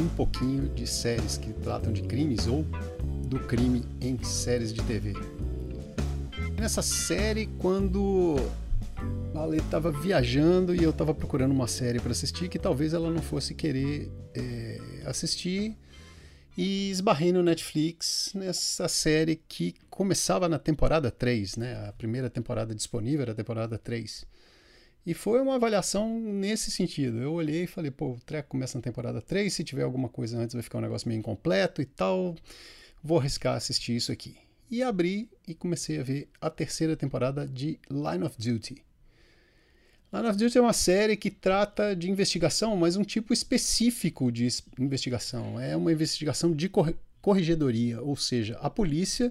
Um pouquinho de séries que tratam de crimes ou do crime em séries de TV. Nessa série, quando a Lê estava viajando e eu estava procurando uma série para assistir que talvez ela não fosse querer é, assistir e esbarrei no Netflix nessa série que começava na temporada 3, né? A primeira temporada disponível era a temporada 3. E foi uma avaliação nesse sentido. Eu olhei e falei, pô, o treco começa na temporada 3, se tiver alguma coisa antes vai ficar um negócio meio incompleto e tal. Vou arriscar assistir isso aqui. E abri e comecei a ver a terceira temporada de Line of Duty. Line of Duty é uma série que trata de investigação, mas um tipo específico de investigação. É uma investigação de corregedoria, ou seja, a polícia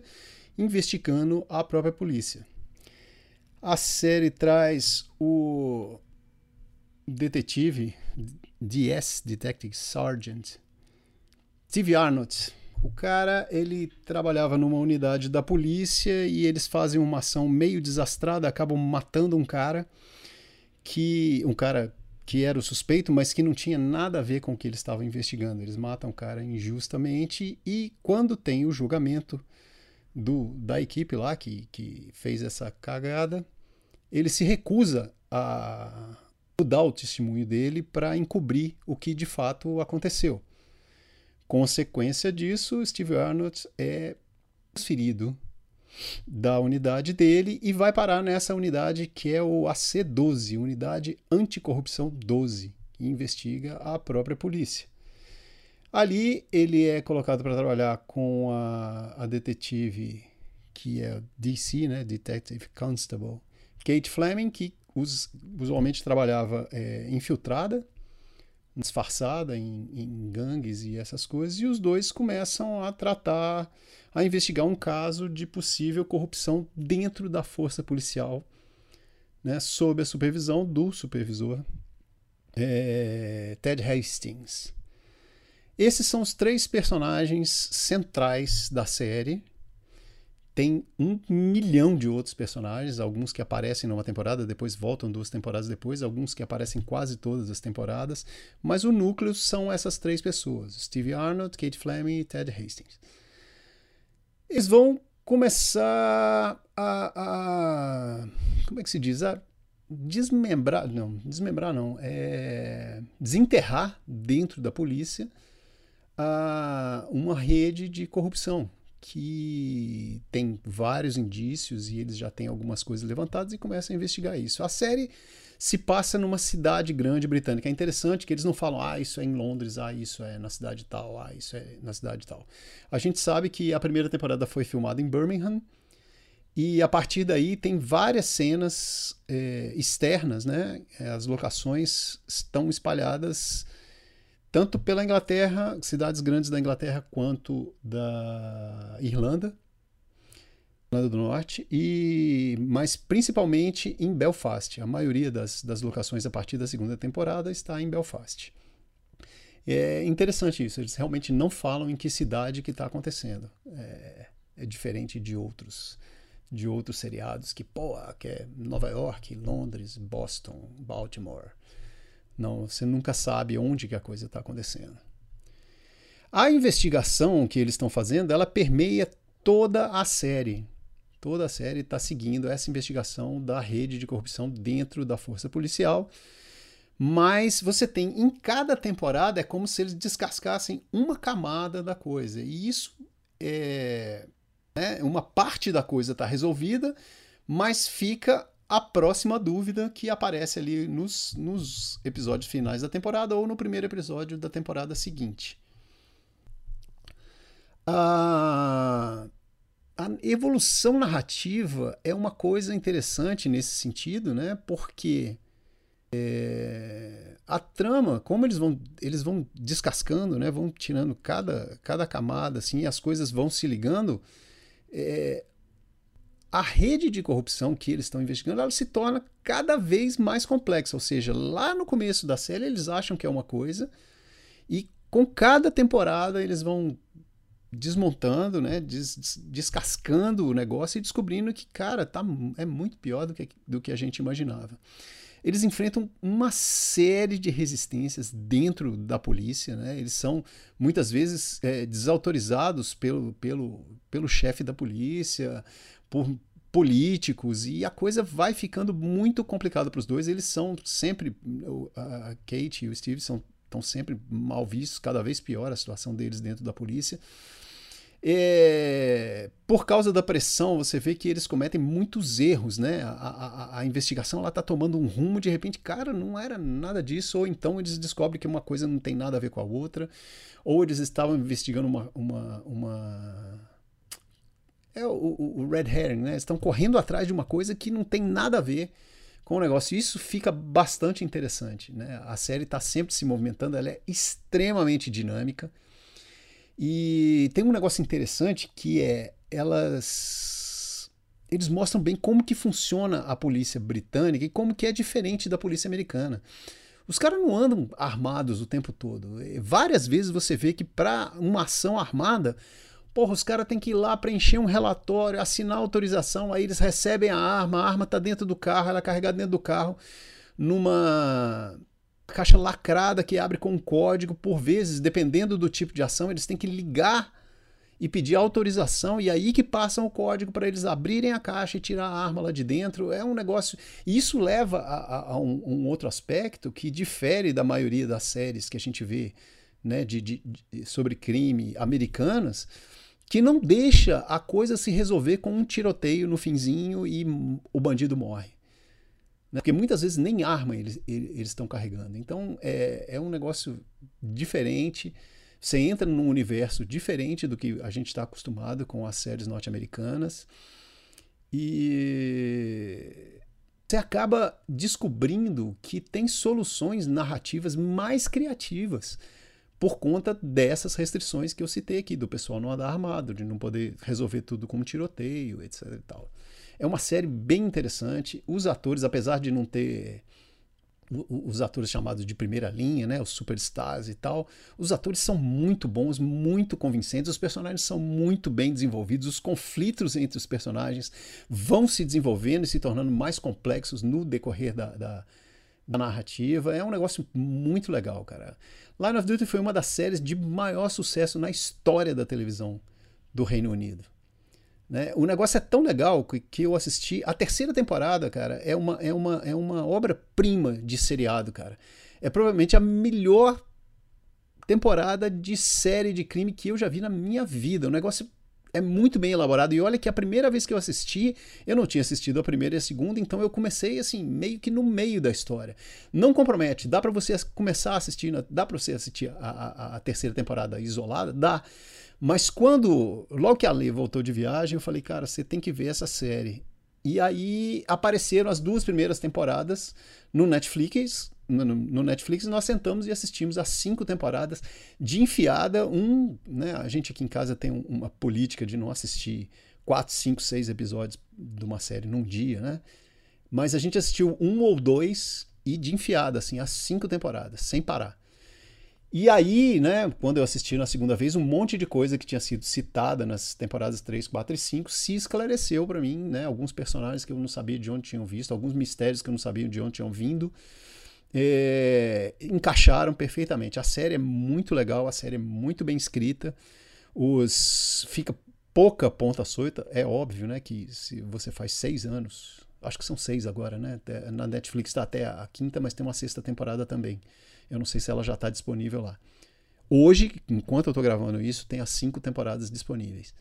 investigando a própria polícia. A série traz o detetive DS Detective Sergeant Steve Arnott. O cara, ele trabalhava numa unidade da polícia e eles fazem uma ação meio desastrada, acabam matando um cara que um cara que era o suspeito, mas que não tinha nada a ver com o que eles estavam investigando. Eles matam o cara injustamente e quando tem o julgamento do, da equipe lá que, que fez essa cagada, ele se recusa a mudar o testemunho dele para encobrir o que de fato aconteceu. Consequência disso, Steve Arnott é transferido da unidade dele e vai parar nessa unidade que é o AC12, Unidade Anticorrupção 12, que investiga a própria polícia. Ali ele é colocado para trabalhar com a, a detetive que é DC, né, Detective Constable, Kate Fleming, que us, usualmente trabalhava é, infiltrada, disfarçada em, em, gangues e essas coisas, e os dois começam a tratar, a investigar um caso de possível corrupção dentro da força policial, né, sob a supervisão do supervisor é, Ted Hastings. Esses são os três personagens centrais da série, tem um milhão de outros personagens, alguns que aparecem numa temporada, depois voltam duas temporadas depois, alguns que aparecem quase todas as temporadas, mas o núcleo são essas três pessoas: Steve Arnold, Kate Fleming e Ted Hastings. Eles vão começar a, a como é que se diz? A desmembrar, não, desmembrar não, é desenterrar dentro da polícia a, uma rede de corrupção que tem vários indícios e eles já têm algumas coisas levantadas e começam a investigar isso. A série se passa numa cidade grande britânica. É interessante que eles não falam, ah, isso é em Londres, ah, isso é na cidade tal, ah, isso é na cidade tal. A gente sabe que a primeira temporada foi filmada em Birmingham e a partir daí tem várias cenas é, externas, né? As locações estão espalhadas tanto pela Inglaterra, cidades grandes da Inglaterra, quanto da Irlanda, Irlanda do Norte, e mas principalmente em Belfast. A maioria das, das locações a partir da segunda temporada está em Belfast. É interessante isso, eles realmente não falam em que cidade que está acontecendo. É, é, diferente de outros de outros seriados que, pô, que é Nova York, Londres, Boston, Baltimore. Não, você nunca sabe onde que a coisa está acontecendo. A investigação que eles estão fazendo, ela permeia toda a série. Toda a série está seguindo essa investigação da rede de corrupção dentro da força policial. Mas você tem em cada temporada é como se eles descascassem uma camada da coisa. E isso é. Né, uma parte da coisa está resolvida, mas fica a próxima dúvida que aparece ali nos, nos episódios finais da temporada ou no primeiro episódio da temporada seguinte. A, a evolução narrativa é uma coisa interessante nesse sentido, né? Porque é, a trama, como eles vão, eles vão descascando, né? Vão tirando cada, cada camada, assim, as coisas vão se ligando. É, a rede de corrupção que eles estão investigando ela se torna cada vez mais complexa. Ou seja, lá no começo da série eles acham que é uma coisa e com cada temporada eles vão desmontando, né, des, descascando o negócio e descobrindo que, cara, tá, é muito pior do que, do que a gente imaginava. eles enfrentam uma série de resistências dentro da polícia, né? Eles são muitas vezes é, desautorizados pelo, pelo, pelo chefe da polícia, por políticos, e a coisa vai ficando muito complicada para os dois. Eles são sempre, a Kate e o Steve são, estão sempre mal vistos, cada vez pior a situação deles dentro da polícia. É, por causa da pressão, você vê que eles cometem muitos erros, né? A, a, a investigação está tomando um rumo, de repente, cara, não era nada disso, ou então eles descobrem que uma coisa não tem nada a ver com a outra, ou eles estavam investigando uma. uma, uma... É o, o, red herring, né? Estão correndo atrás de uma coisa que não tem nada a ver com o negócio. Isso fica bastante interessante, né? A série está sempre se movimentando, ela é extremamente dinâmica. E tem um negócio interessante que é elas eles mostram bem como que funciona a polícia britânica e como que é diferente da polícia americana. Os caras não andam armados o tempo todo. Várias vezes você vê que para uma ação armada, porra, os caras têm que ir lá preencher um relatório, assinar autorização, aí eles recebem a arma, a arma está dentro do carro, ela é carregada dentro do carro numa caixa lacrada que abre com um código. Por vezes, dependendo do tipo de ação, eles têm que ligar e pedir autorização, e aí que passam o código para eles abrirem a caixa e tirar a arma lá de dentro. É um negócio. E isso leva a, a, a um, um, outro aspecto que difere da maioria das séries que a gente vê né, de, de, de, sobre crime americanas, que não deixa a coisa se resolver com um tiroteio no finzinho e o bandido morre. Né? Porque muitas vezes nem arma eles, estão carregando. Então é, é um negócio diferente. Você entra num universo diferente do que a gente está acostumado com as séries norte-americanas. E você acaba descobrindo que tem soluções narrativas mais criativas por conta dessas restrições que eu citei aqui, do pessoal não andar armado, de não poder resolver tudo com um tiroteio, etc. E tal. É uma série bem interessante. Os atores, apesar de não ter os atores chamados de primeira linha, né, os superstars e tal, os atores são muito bons, muito convincentes, os personagens são muito bem desenvolvidos, os conflitos entre os personagens vão se desenvolvendo e se tornando mais complexos no decorrer da, da, da narrativa. É um negócio muito legal, cara. Line of Duty foi uma das séries de maior sucesso na história da televisão do Reino Unido. Né? O negócio é tão legal que, que eu assisti. A terceira temporada, cara, é uma, é uma, é uma obra-prima de seriado, cara. É provavelmente a melhor temporada de série de crime que eu já vi na minha vida. O negócio é muito bem elaborado. E olha que a primeira vez que eu assisti, eu não tinha assistido a primeira e a segunda, então eu comecei assim, meio que no meio da história. Não compromete, dá para você começar a assistir, dá para você assistir a, a, a terceira temporada isolada, dá. Mas quando, logo que a Lê voltou de viagem, eu falei, cara, você tem que ver essa série. E aí apareceram as duas primeiras temporadas no Netflix. No, no Netflix nós sentamos e assistimos as cinco temporadas de enfiada. Um, né, a gente aqui em casa tem uma política de não assistir quatro, cinco, seis episódios de uma série num dia, né? Mas a gente assistiu um ou dois e de enfiada, assim, as cinco temporadas, sem parar. E aí, né, quando eu assisti na segunda vez, um monte de coisa que tinha sido citada nas temporadas 3, 4 e 5 se esclareceu para mim, né? Alguns personagens que eu não sabia de onde tinham visto, alguns mistérios que eu não sabia de onde tinham vindo, é, encaixaram perfeitamente. A série é muito legal, a série é muito bem escrita, os fica pouca ponta solta, é óbvio, né, que se você faz seis anos, acho que são seis agora, né? Na Netflix está até a quinta, mas tem uma sexta temporada também. Eu não sei se ela já está disponível lá. Hoje, enquanto eu estou gravando isso, tem as cinco temporadas disponíveis.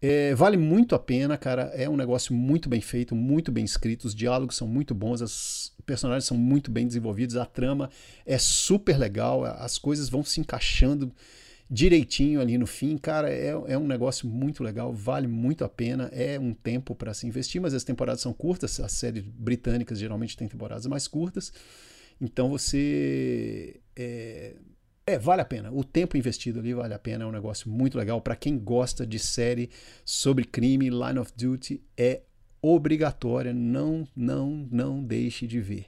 É, vale muito a pena, cara. É um negócio muito bem feito, muito bem escrito. Os diálogos são muito bons, os personagens são muito bem desenvolvidos, a trama é super legal, as coisas vão se encaixando direitinho ali no fim. Cara, é, é um negócio muito legal, vale muito a pena. É um tempo para se investir, mas as temporadas são curtas. As séries britânicas geralmente têm temporadas mais curtas. Então você. É, é, vale a pena. O tempo investido ali vale a pena. É um negócio muito legal. Para quem gosta de série sobre crime, Line of Duty é obrigatória. Não, não, não deixe de ver.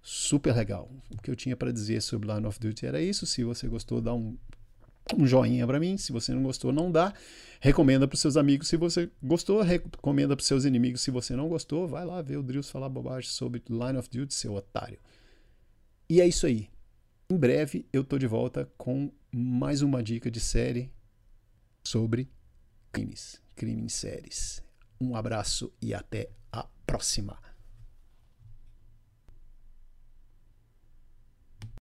Super legal. O que eu tinha para dizer sobre Line of Duty era isso. Se você gostou, dá um um joinha para mim. Se você não gostou, não dá. Recomenda para seus amigos se você gostou. Recomenda para seus inimigos se você não gostou. Vai lá ver o Drills falar bobagem sobre Line of Duty, seu otário. E é isso aí. Em breve eu tô de volta com mais uma dica de série sobre crimes, crimes em séries. Um abraço e até a próxima.